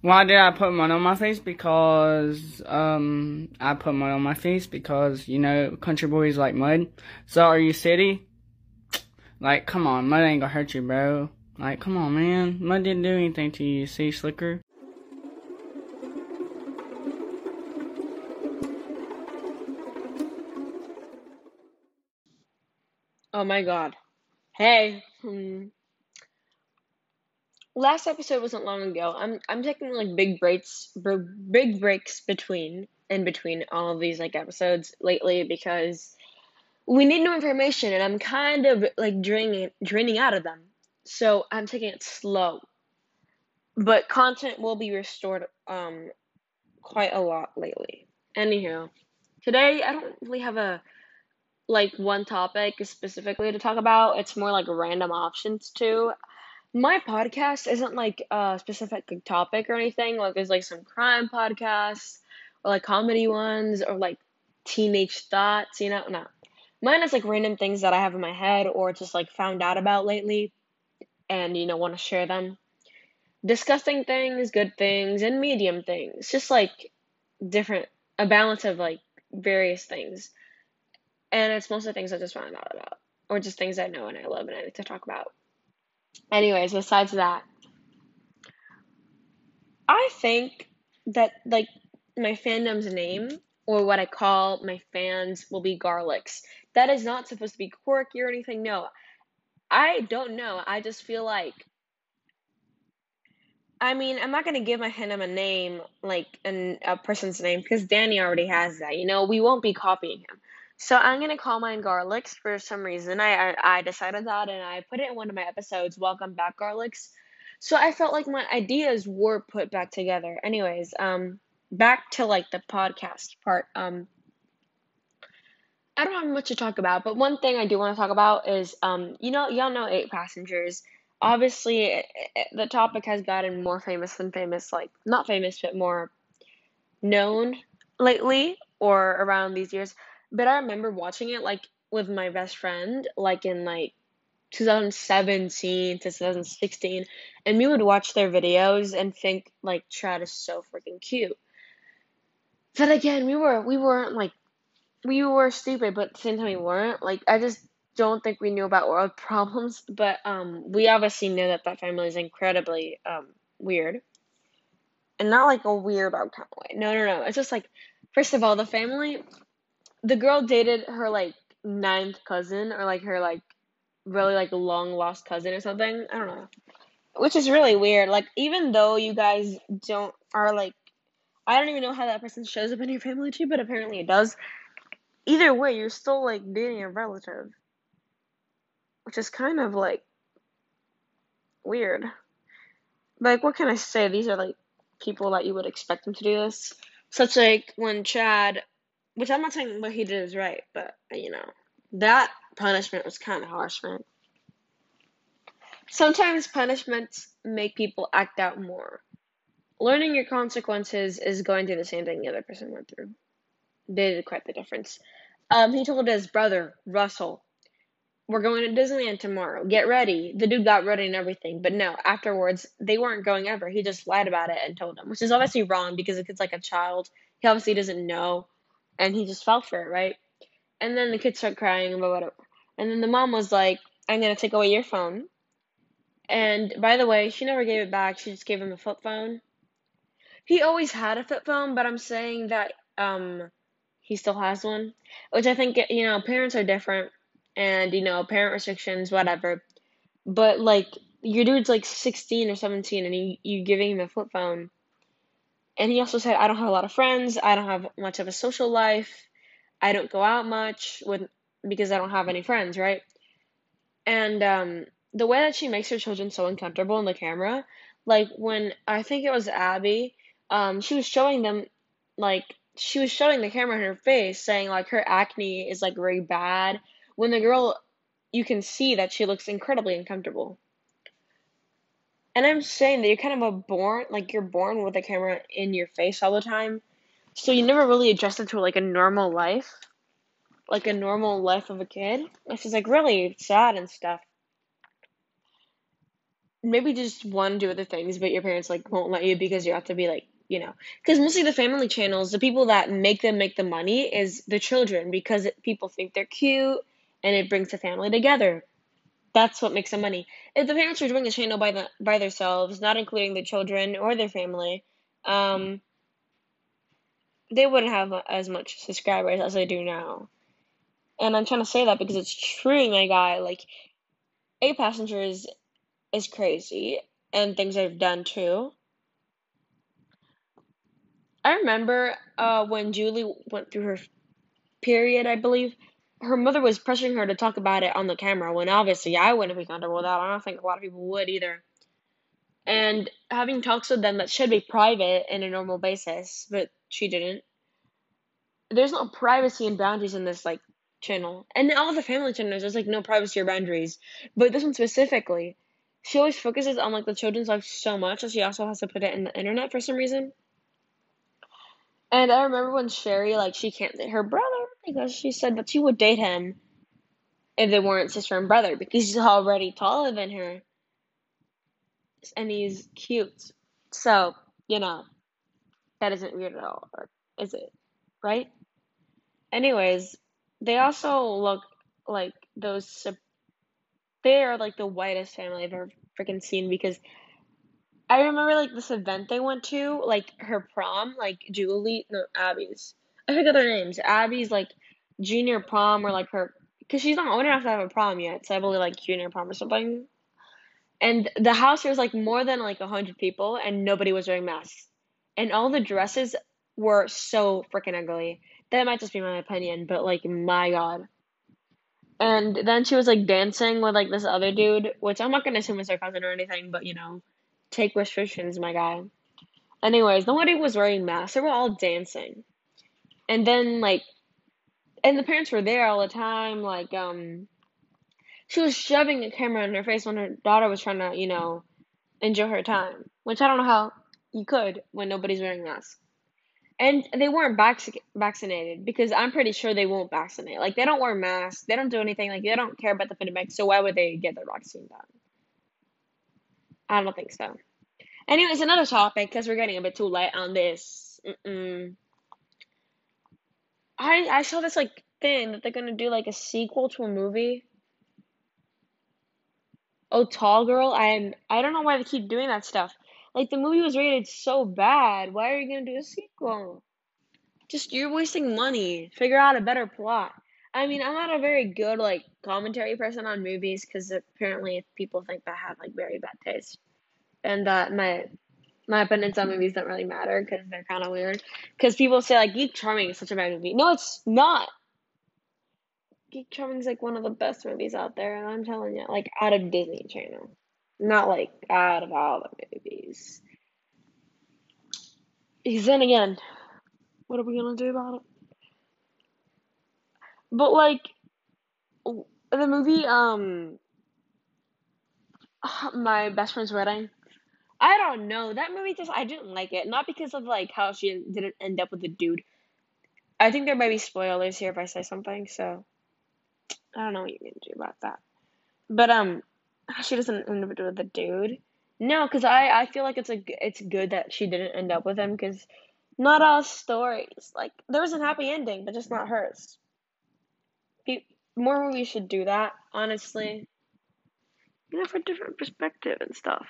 Why did I put mud on my face? Because um I put mud on my face because you know country boys like mud. So are you city? Like come on, mud ain't gonna hurt you, bro. Like come on, man. Mud didn't do anything to you. See, slicker. Oh my god. Hey. Hmm. Last episode wasn't long ago. I'm I'm taking like big breaks big breaks between in between all of these like episodes lately because we need new information and I'm kind of like draining draining out of them. So I'm taking it slow. But content will be restored um quite a lot lately. Anywho, today I don't really have a like one topic specifically to talk about. It's more like random options too. My podcast isn't like a specific topic or anything. Like there's like some crime podcasts or like comedy ones or like teenage thoughts, you know? No. Mine is like random things that I have in my head or just like found out about lately and you know want to share them. Disgusting things, good things, and medium things. Just like different a balance of like various things. And it's mostly things I just found out about. Or just things I know and I love and I like to talk about. Anyways, besides that, I think that like my fandom's name or what I call my fans will be garlics. That is not supposed to be quirky or anything. No. I don't know. I just feel like I mean, I'm not gonna give my fandom a name like an, a person's name because Danny already has that. You know, we won't be copying him. So I'm gonna call mine garlics for some reason. I, I I decided that and I put it in one of my episodes. Welcome back, garlics. So I felt like my ideas were put back together. Anyways, um, back to like the podcast part. Um, I don't have much to talk about, but one thing I do want to talk about is um, you know, y'all know eight passengers. Obviously, it, it, the topic has gotten more famous than famous, like not famous, but more known lately or around these years. But I remember watching it like with my best friend, like in like 2017 to 2016, and we would watch their videos and think like Chad is so freaking cute. But again, we were we weren't like we were stupid, but at the same time we weren't. Like I just don't think we knew about world problems, but um, we obviously know that that family is incredibly um weird, and not like a weird out kind of way. No, no, no. It's just like first of all, the family, the girl dated her like ninth cousin or like her like really like long lost cousin or something. I don't know. Which is really weird. Like even though you guys don't are like I don't even know how that person shows up in your family tree, but apparently it does. Either way, you're still like dating a relative. Which is kind of like weird. Like what can I say? These are like people that you would expect them to do this. Such like when Chad which I'm not saying what he did is right, but you know, that punishment was kind of harsh, man. Sometimes punishments make people act out more. Learning your consequences is going through the same thing the other person went through. They did quite the difference. Um, he told his brother, Russell, we're going to Disneyland tomorrow. Get ready. The dude got ready and everything, but no, afterwards, they weren't going ever. He just lied about it and told him, which is obviously wrong because if it's like a child. He obviously doesn't know, and he just fell for it, right? And then the kids start crying about whatever. And then the mom was like, I'm going to take away your phone. And by the way, she never gave it back. She just gave him a flip phone. He always had a flip phone, but I'm saying that um he still has one, which I think you know parents are different, and you know parent restrictions, whatever. But like your dude's like 16 or 17, and you you giving him a flip phone. And he also said, I don't have a lot of friends. I don't have much of a social life. I don't go out much with because I don't have any friends, right? And um, the way that she makes her children so uncomfortable in the camera, like when I think it was Abby, um, she was showing them, like she was showing the camera in her face, saying like her acne is like very bad. When the girl, you can see that she looks incredibly uncomfortable. And I'm saying that you're kind of a born, like you're born with a camera in your face all the time, so you never really adjusted to like a normal life, like a normal life of a kid. It's just like really sad and stuff. maybe just want to do other things, but your parents like won't let you because you have to be like, you know, because mostly the family channels, the people that make them make the money is the children because people think they're cute and it brings the family together. That's what makes them money. If the parents were doing a channel by the by themselves, not including the children or their family, um, they wouldn't have as much subscribers as they do now. And I'm trying to say that because it's true, my guy. Like, eight passengers is crazy, and things I've done too. I remember uh, when Julie went through her period, I believe, her mother was pressuring her to talk about it on the camera when obviously I wouldn't be comfortable with that. I don't think a lot of people would either. And having talks with them that should be private in a normal basis, but she didn't. There's no privacy and boundaries in this like channel. And all the family channels, there's like no privacy or boundaries. But this one specifically, she always focuses on like the children's life so much that she also has to put it in the internet for some reason. And I remember when Shari, like, she can't her brother because she said that she would date him if they weren't sister and brother because he's already taller than her and he's cute. So, you know, that isn't weird at all, is it? Right? Anyways, they also look like those. They are like the whitest family I've ever freaking seen because I remember like this event they went to, like her prom, like Julie, no, Abby's. I forget their names. Abby's like junior prom or like her, because she's not old enough to have a prom yet, so I believe like junior prom or something. And the house there was like more than like a hundred people, and nobody was wearing masks, and all the dresses were so freaking ugly. That might just be my opinion, but like my god. And then she was like dancing with like this other dude, which I'm not gonna assume is her cousin or anything, but you know. Take restrictions, my guy. Anyways, nobody was wearing masks. They were all dancing. And then like and the parents were there all the time, like um she was shoving a camera in her face when her daughter was trying to, you know, enjoy her time. Which I don't know how you could when nobody's wearing masks. And they weren't vac- vaccinated because I'm pretty sure they won't vaccinate. Like they don't wear masks, they don't do anything. Like they don't care about the pandemic. So why would they get their vaccine done? I don't think so. Anyways, another topic because we're getting a bit too light on this. Mm-mm. I I saw this like thing that they're gonna do like a sequel to a movie. Oh, Tall Girl. I'm I don't know why they keep doing that stuff. Like the movie was rated so bad. Why are you gonna do a sequel? Just you're wasting money. Figure out a better plot. I mean, I'm not a very good like commentary person on movies because apparently people think that I have like very bad taste, and that my my opinions on movies don't really matter because they're kind of weird. Because people say like Geek Charming is such a bad movie. No, it's not. Geek Charming is like one of the best movies out there, and I'm telling you, like out of Disney Channel, not like out of all the movies. Because then again, what are we gonna do about it? But like the movie, um, my best friend's wedding. I don't know. That movie just I didn't like it. Not because of like how she didn't end up with the dude. I think there might be spoilers here if I say something, so I don't know what you can do about that. But um, she doesn't end up with the dude. No, because I I feel like it's a it's good that she didn't end up with him because not all stories like there was a happy ending, but just not hers more movies should do that, honestly. You know, for different perspective and stuff.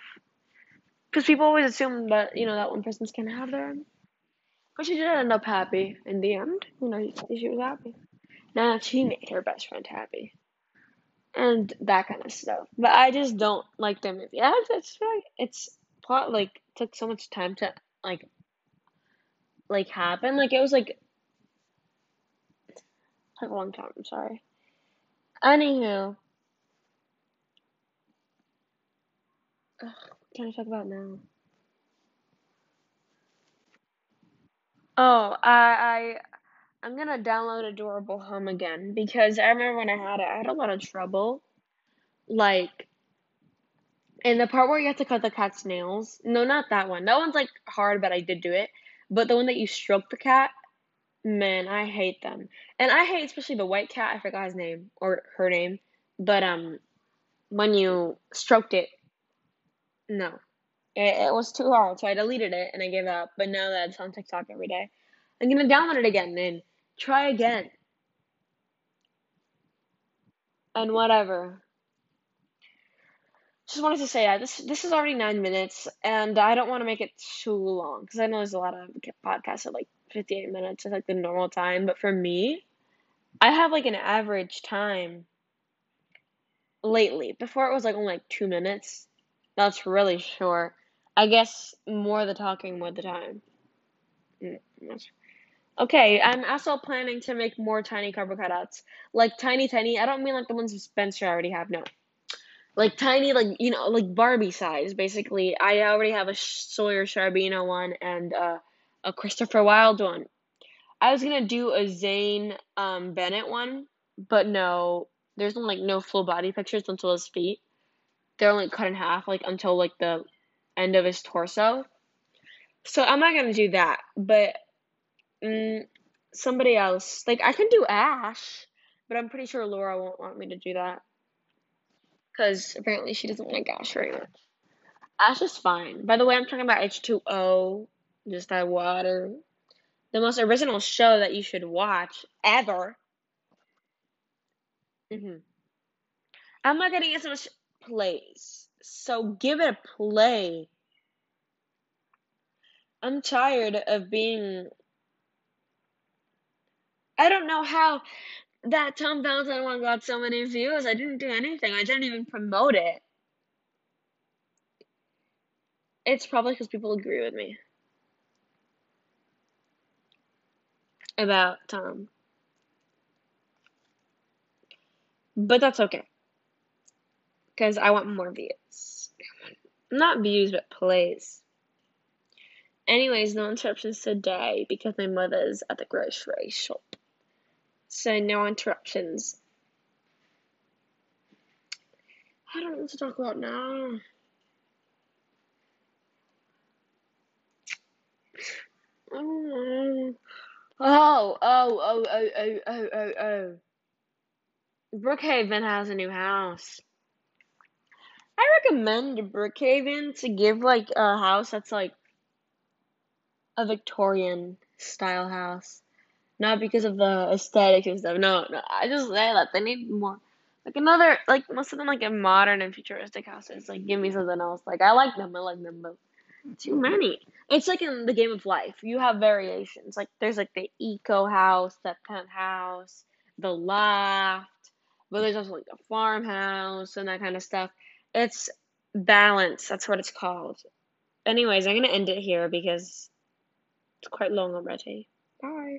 Because people always assume that, you know, that one person's gonna have their own. But she did end up happy in the end. You know, she was happy. Now she made her best friend happy. And that kind of stuff. But I just don't like the movie. Yeah, it's like it's plot like took so much time to like like happen. Like it was like took a long time, I'm sorry. Anywho, Ugh, can I talk about now? Oh, I, I I'm gonna download Adorable Home again because I remember when I had it, I had a lot of trouble. Like in the part where you have to cut the cat's nails. No, not that one. That one's like hard, but I did do it. But the one that you stroke the cat, man, I hate them. And I hate especially the white cat. I forgot his name or her name, but um, when you stroked it, No. It, it was too hard, so I deleted it and I gave up. But now that it's on TikTok every day, I'm gonna download it again and try again. And whatever. Just wanted to say that this this is already nine minutes, and I don't want to make it too long because I know there's a lot of podcasts at like 58 minutes. It's like the normal time, but for me, I have like an average time lately. Before it was like only like two minutes. That's really short. I guess more the talking, more the time. Okay, I'm also planning to make more tiny cardboard cutouts. Like tiny, tiny. I don't mean like the ones Spencer already have. No, like tiny, like you know, like Barbie size. Basically, I already have a Sawyer Sharbino one and uh, a Christopher Wilde one. I was gonna do a Zane um, Bennett one, but no, there's like no full body pictures until his feet. They're only cut in half, like until like the end of his torso. So I'm not gonna do that, but mm, somebody else, like I can do Ash, but I'm pretty sure Laura won't want me to do that because apparently she doesn't like Ash very much. Ash is fine. By the way, I'm talking about H2O, just add water. The most original show that you should watch ever. hmm I'm not getting as much plays, so give it a play. I'm tired of being. I don't know how that Tom Valentine one got so many views. I didn't do anything. I didn't even promote it. It's probably because people agree with me about Tom. But that's okay. Because I want more views. Not views, but plays. Anyways, no interruptions today because my mother's at the grocery shop. So no interruptions. I don't know what to talk about now. Oh, oh, oh, oh, oh, oh, oh, oh. Brookhaven has a new house. Recommend Brookhaven to give like a house that's like a Victorian style house. Not because of the aesthetics and stuff. No, no. I just say that they need more like another like most of them like a modern and futuristic houses. Like give me something else. Like I like them, I like them, but too many. It's like in the game of life. You have variations. Like there's like the eco house, the penthouse, the loft, but there's also like the farmhouse and that kind of stuff. It's balance. That's what it's called. Anyways, I'm gonna end it here because it's quite long already. Bye.